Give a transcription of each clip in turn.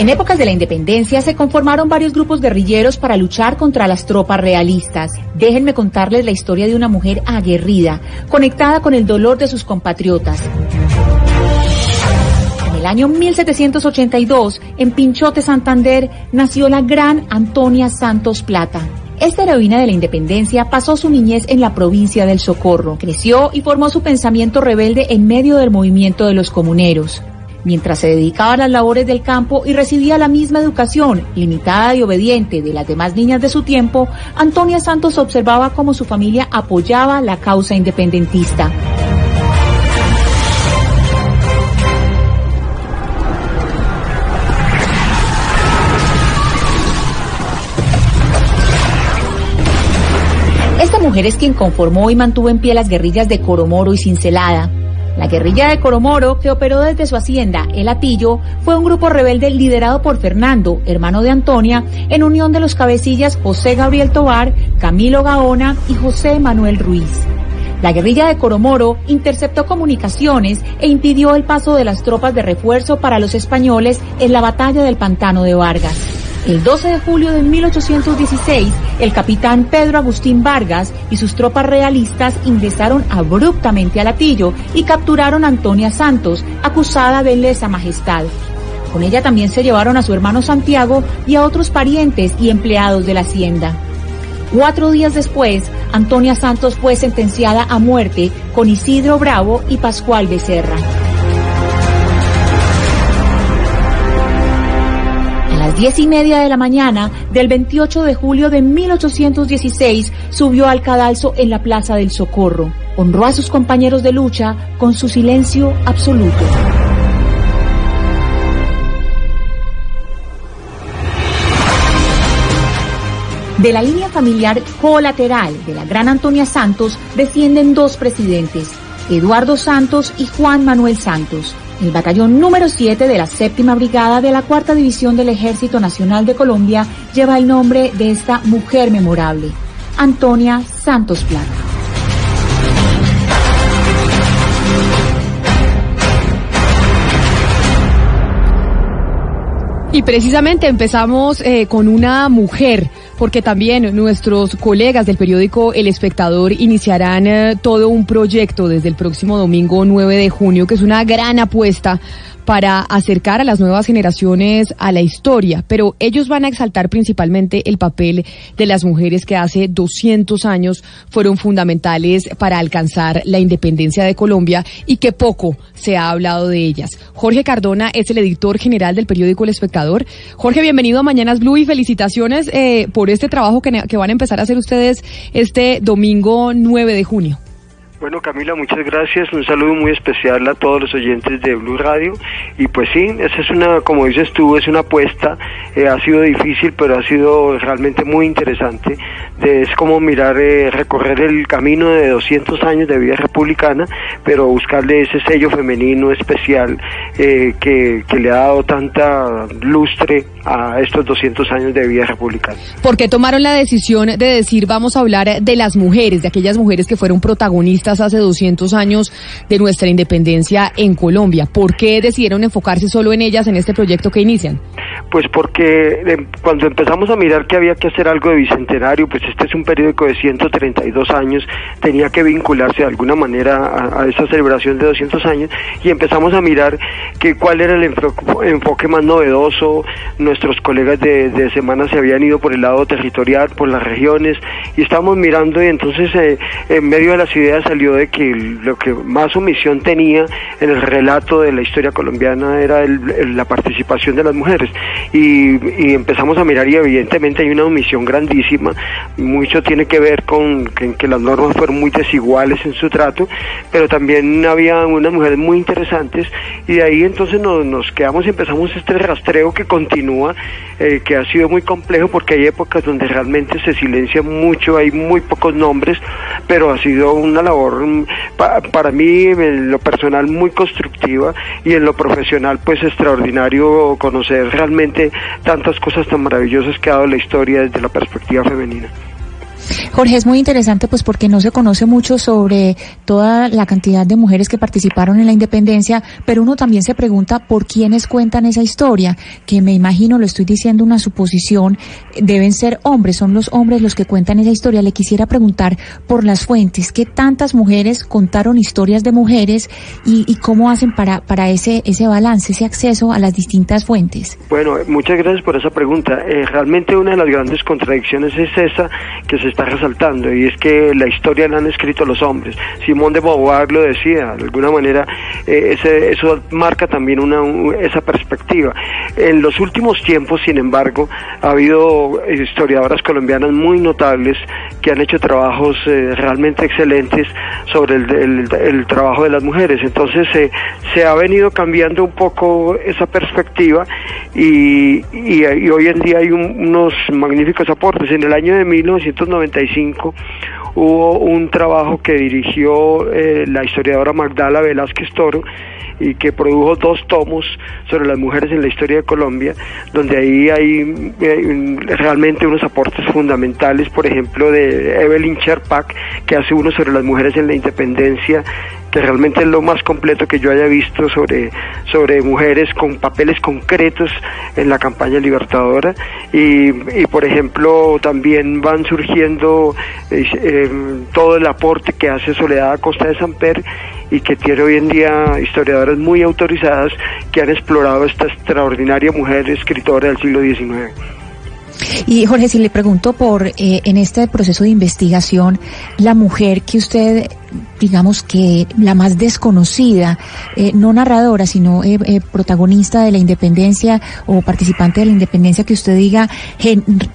En épocas de la independencia se conformaron varios grupos guerrilleros para luchar contra las tropas realistas. Déjenme contarles la historia de una mujer aguerrida, conectada con el dolor de sus compatriotas. En el año 1782, en Pinchote, Santander, nació la gran Antonia Santos Plata. Esta heroína de la independencia pasó su niñez en la provincia del Socorro, creció y formó su pensamiento rebelde en medio del movimiento de los comuneros. Mientras se dedicaba a las labores del campo y recibía la misma educación, limitada y obediente, de las demás niñas de su tiempo, Antonia Santos observaba cómo su familia apoyaba la causa independentista. Esta mujer es quien conformó y mantuvo en pie las guerrillas de Coromoro y Cincelada, la guerrilla de Coromoro, que operó desde su hacienda, El Atillo, fue un grupo rebelde liderado por Fernando, hermano de Antonia, en unión de los cabecillas José Gabriel Tobar, Camilo Gaona y José Manuel Ruiz. La guerrilla de Coromoro interceptó comunicaciones e impidió el paso de las tropas de refuerzo para los españoles en la batalla del Pantano de Vargas. El 12 de julio de 1816, el capitán Pedro Agustín Vargas y sus tropas realistas ingresaron abruptamente al Atillo y capturaron a Antonia Santos, acusada de lesa majestad. Con ella también se llevaron a su hermano Santiago y a otros parientes y empleados de la hacienda. Cuatro días después, Antonia Santos fue sentenciada a muerte con Isidro Bravo y Pascual Becerra. Las diez y media de la mañana del 28 de julio de 1816 subió al cadalso en la Plaza del Socorro. Honró a sus compañeros de lucha con su silencio absoluto. De la línea familiar colateral de la gran Antonia Santos descienden dos presidentes, Eduardo Santos y Juan Manuel Santos. El batallón número 7 de la séptima brigada de la cuarta división del Ejército Nacional de Colombia lleva el nombre de esta mujer memorable, Antonia Santos Plata. Y precisamente empezamos eh, con una mujer porque también nuestros colegas del periódico El Espectador iniciarán eh, todo un proyecto desde el próximo domingo 9 de junio, que es una gran apuesta para acercar a las nuevas generaciones a la historia, pero ellos van a exaltar principalmente el papel de las mujeres que hace 200 años fueron fundamentales para alcanzar la independencia de Colombia y que poco se ha hablado de ellas. Jorge Cardona es el editor general del periódico El Espectador. Jorge, bienvenido a Mañanas Blue y felicitaciones eh, por este trabajo que, que van a empezar a hacer ustedes este domingo 9 de junio. Bueno, Camila, muchas gracias. Un saludo muy especial a todos los oyentes de Blue Radio. Y pues sí, esa es una, como dices tú, es una apuesta. Eh, ha sido difícil, pero ha sido realmente muy interesante. es como mirar, eh, recorrer el camino de 200 años de vida republicana, pero buscarle ese sello femenino especial eh, que, que le ha dado tanta lustre a estos 200 años de vida republicana. ¿Por qué tomaron la decisión de decir vamos a hablar de las mujeres, de aquellas mujeres que fueron protagonistas? Hace 200 años de nuestra independencia en Colombia. ¿Por qué decidieron enfocarse solo en ellas en este proyecto que inician? Pues porque eh, cuando empezamos a mirar que había que hacer algo de bicentenario, pues este es un periódico de 132 años, tenía que vincularse de alguna manera a, esa celebración de 200 años y empezamos a mirar que cuál era el enfoque, más novedoso. Nuestros colegas de, semana se habían ido por el lado territorial, por las regiones y estábamos mirando y entonces eh, en medio de las ideas salió de que lo que más omisión tenía en el relato de la historia colombiana era la participación de las mujeres. Y, empezamos a mirar y evidentemente hay una omisión grandísima, mucho tiene que ver con que, las normas fueron muy desiguales en su trato, pero también había unas mujeres muy interesantes y de ahí entonces nos, nos quedamos y empezamos este rastreo que continúa, eh, que ha sido muy complejo porque hay épocas donde realmente se silencia mucho, hay muy pocos nombres, pero ha sido una labor mm, para mí en lo personal muy constructiva y en lo profesional pues extraordinario conocer realmente tantas cosas tan maravillosas que ha dado la historia desde la perspectiva femenina. Jorge, es muy interesante pues porque no se conoce mucho sobre toda la cantidad de mujeres que participaron en la independencia, pero uno también se pregunta por quiénes cuentan esa historia, que me imagino, lo estoy diciendo una suposición, deben ser hombres, son los hombres los que cuentan esa historia. Le quisiera preguntar por las fuentes, ¿qué tantas mujeres contaron historias de mujeres y, cómo hacen para, para ese, ese balance, ese acceso a las distintas fuentes? Bueno, muchas gracias por esa pregunta. Eh, realmente una de las grandes contradicciones es esa que se está resaltando y es que la historia la han escrito los hombres. Simón de Beauvoir lo decía, de alguna manera eh, ese, eso marca también una, esa perspectiva. En los últimos tiempos, sin embargo, ha habido historiadoras colombianas muy notables que han hecho trabajos eh, realmente excelentes sobre el, trabajo de las mujeres. Entonces eh, se ha venido cambiando un poco esa perspectiva y, hoy en día hay unos magníficos aportes. En el año de 1990 hubo un trabajo que dirigió eh, la historiadora Magdala Velázquez Toro y que produjo dos tomos sobre las mujeres en la historia de Colombia, donde ahí hay, realmente unos aportes fundamentales, por ejemplo, de Evelyn Sherpak, que hace uno sobre las mujeres en la independencia que realmente es lo más completo que yo haya visto sobre, sobre mujeres con papeles concretos en la campaña libertadora y, por ejemplo también van surgiendo eh, todo el aporte que hace Soledad Costa de Samper y que tiene hoy en día historiadoras muy autorizadas que han explorado esta extraordinaria mujer escritora del siglo XIX. Y Jorge, si le pregunto por, eh, en este proceso de investigación, la mujer que usted digamos que la más desconocida, eh, no narradora, sino eh, eh, protagonista de la independencia o participante de la independencia, que usted diga,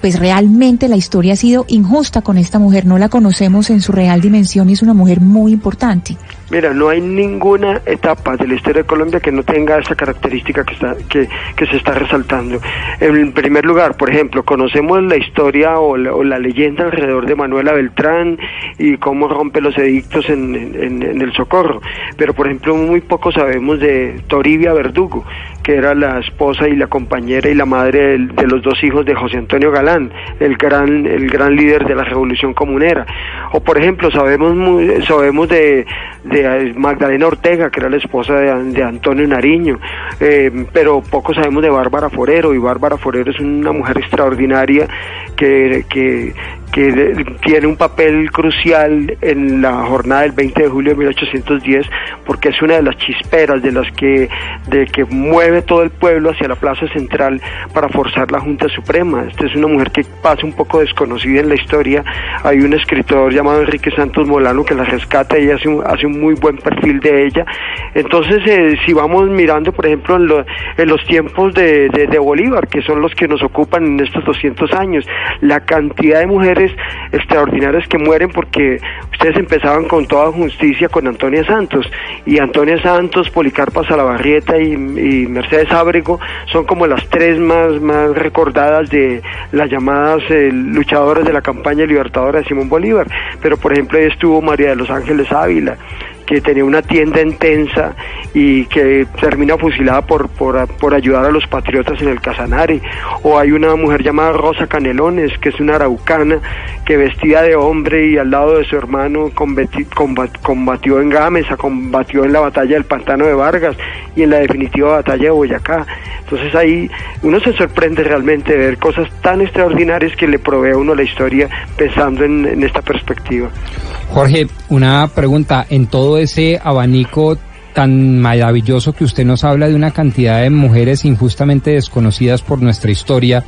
pues realmente la historia ha sido injusta con esta mujer, no la conocemos en su real dimensión y es una mujer muy importante. Mira, no hay ninguna etapa de la historia de Colombia que no tenga esa característica que, está, que, que se está resaltando. En primer lugar, por ejemplo, conocemos la historia o la, o la leyenda alrededor de Manuela Beltrán y cómo rompe los edictos en, el Socorro, pero por ejemplo muy poco sabemos de Toribia Verdugo, que era la esposa y la compañera y la madre de, los dos hijos de José Antonio Galán, el gran, el gran líder de la Revolución Comunera. O por ejemplo sabemos, sabemos de, Magdalena Ortega, que era la esposa de, Antonio Nariño, eh, pero poco sabemos de Bárbara Forero, y Bárbara Forero es una mujer extraordinaria que, que que tiene un papel crucial en la jornada del 20 de julio de 1810 porque es una de las chisperas de las que de que mueve todo el pueblo hacia la plaza central para forzar la Junta Suprema. Esta es una mujer que pasa un poco desconocida en la historia. Hay un escritor llamado Enrique Santos Molano que la rescata y hace un, hace un muy buen perfil de ella. Entonces, eh, si vamos mirando, por ejemplo, en, en los tiempos de, de, de Bolívar, que son los que nos ocupan en estos 200 años, la cantidad de mujeres extraordinarias que mueren porque ustedes empezaban con toda justicia con Antonia Santos y Antonia Santos, Policarpa Salabarrieta y, y Mercedes Ábrego son como las tres más, más recordadas de las llamadas eh, luchadoras de la campaña libertadora de Simón Bolívar. Pero por ejemplo ahí estuvo María de los Ángeles Ávila, que tenía una tienda en Tensa y que termina fusilada por, por, por, ayudar a los patriotas en el Casanare. O hay una mujer llamada Rosa Canelones, que es una araucana, que vestida de hombre y al lado de su hermano combatió en Gámeza, combatió en la batalla del Pantano de Vargas y en la definitiva batalla de Boyacá. Entonces ahí uno se sorprende realmente de ver cosas tan extraordinarias que le provee a uno la historia pensando en, en esta perspectiva. Jorge, una pregunta, en todo ese abanico tan maravilloso que usted nos habla de una cantidad de mujeres injustamente desconocidas por nuestra historia,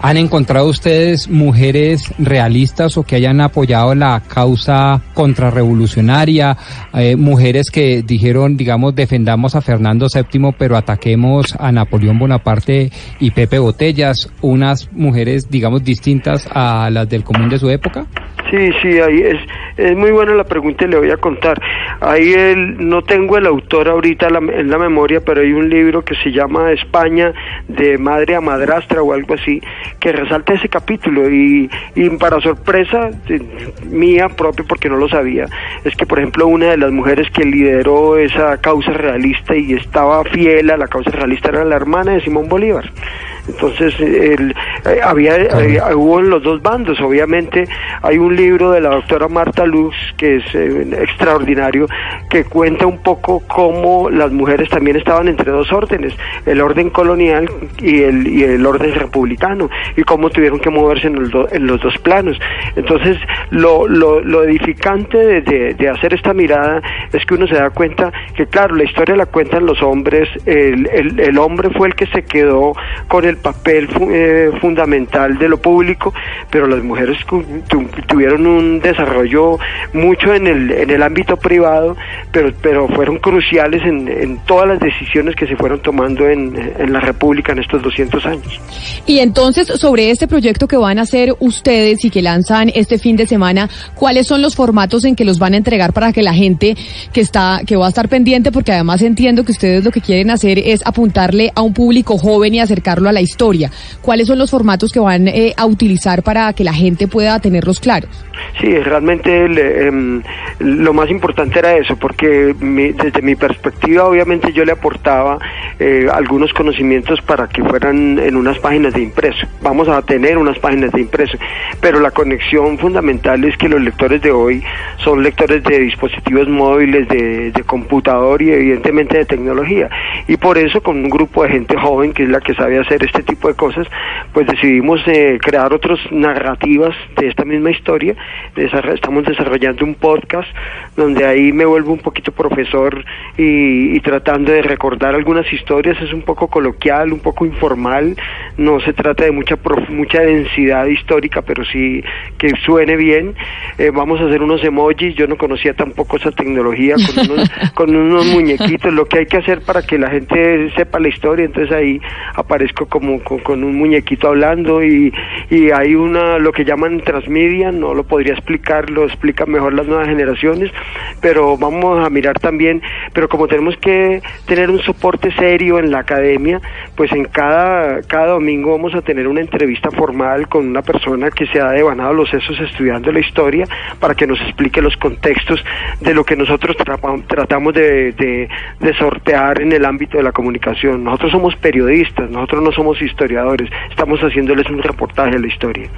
¿Han encontrado ustedes mujeres realistas o que hayan apoyado la causa contrarrevolucionaria? Eh, mujeres que dijeron, digamos, defendamos a Fernando VII, pero ataquemos a Napoleón Bonaparte y Pepe Botellas, unas mujeres, digamos, distintas a las del común de su época? Sí, sí, ahí es, es muy buena la pregunta y le voy a contar. Ahí el, no tengo el autor ahorita en la memoria, pero hay un libro que se llama España de madre a madrastra o algo así, que resalta ese capítulo y, y para sorpresa mía propia, porque no lo sabía, es que por ejemplo una de las mujeres que lideró esa causa realista y estaba fiel a la causa realista era la hermana de Simón Bolívar. Entonces, el, eh, había, eh, hubo en los dos bandos, obviamente, hay un libro de la doctora Marta Luz, que es eh, extraordinario, que cuenta un poco cómo las mujeres también estaban entre dos órdenes, el orden colonial y el, y el orden republicano, y cómo tuvieron que moverse en, en los dos planos. Entonces, lo, lo, lo edificante de, de, hacer esta mirada es que uno se da cuenta que, claro, la historia la cuentan los hombres, el, el, el hombre fue el que se quedó con el papel eh, fundamental de lo público, pero las mujeres tuvieron un desarrollo mucho en el, en el ámbito privado, pero, pero fueron cruciales en, en todas las decisiones que se fueron tomando en, en la República en estos 200 años. Y entonces, sobre este proyecto que van a hacer ustedes y que lanzan este fin de semana, ¿cuáles son los formatos en que los van a entregar para que la gente que está, que va a estar pendiente, porque además entiendo que ustedes lo que quieren hacer es apuntarle a un público joven y acercarlo a la historia. ¿Cuáles son los formatos que van eh, a utilizar para que la gente pueda tenerlos claros? Sí, realmente em, lo más importante era eso, porque desde mi perspectiva obviamente yo le aportaba eh, algunos conocimientos para que fueran en unas páginas de impreso. Vamos a tener unas páginas de impreso, pero la conexión fundamental es que los lectores de hoy son lectores de dispositivos móviles, de, de computador y evidentemente de tecnología. Y por eso con un grupo de gente joven, que es la que sabe hacer este tipo de cosas, pues decidimos eh, crear otras narrativas de esta misma historia. estamos desarrollando un podcast donde ahí me vuelvo un poquito profesor y, tratando de recordar algunas historias. Es un poco coloquial, un poco informal. No se trata de mucha mucha densidad histórica, pero sí que suene bien. Eh, vamos a hacer unos emojis. Yo no conocía tampoco esa tecnología con unos, con unos muñequitos. Lo que hay que hacer para que la gente sepa la historia. Entonces ahí aparezco como con, un muñequito hablando y, y hay una, lo que llaman transmedia, no lo podría explicar, lo explican mejor las nuevas generaciones, pero vamos a mirar también, pero como tenemos que tener un soporte serio en la academia, pues en cada, cada domingo vamos a tener una entrevista formal con una persona que se ha devanado los sesos estudiando la historia para que nos explique los contextos de lo que nosotros tratamos de, de, de sortear en el ámbito de la comunicación. Nosotros somos periodistas, nosotros no somos historiadores, estamos haciéndoles un reportaje de la historia.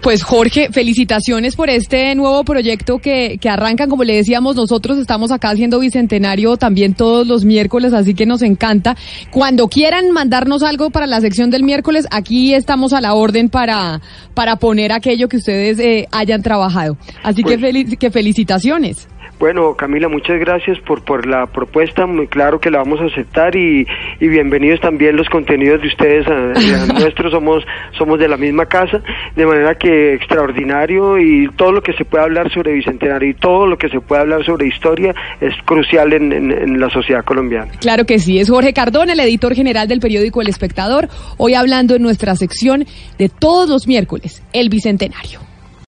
Pues Jorge, felicitaciones por este nuevo proyecto que, que arrancan, como le decíamos, nosotros estamos acá haciendo Bicentenario también todos los miércoles, así que nos encanta. Cuando quieran mandarnos algo para la sección del miércoles, aquí estamos a la orden para, para poner aquello que ustedes eh, hayan trabajado. Así que, pues que felicitaciones. Bueno, Camila, muchas gracias por, por la propuesta, muy claro que la vamos a aceptar y, y bienvenidos también los contenidos de ustedes, a, nuestros somos, somos de la misma casa, de manera que extraordinario y todo lo que se puede hablar sobre Bicentenario y todo lo que se puede hablar sobre historia es crucial en, en la sociedad colombiana. Claro que sí, es Jorge Cardón, el editor general del periódico El Espectador, hoy hablando en nuestra sección de todos los miércoles, el Bicentenario.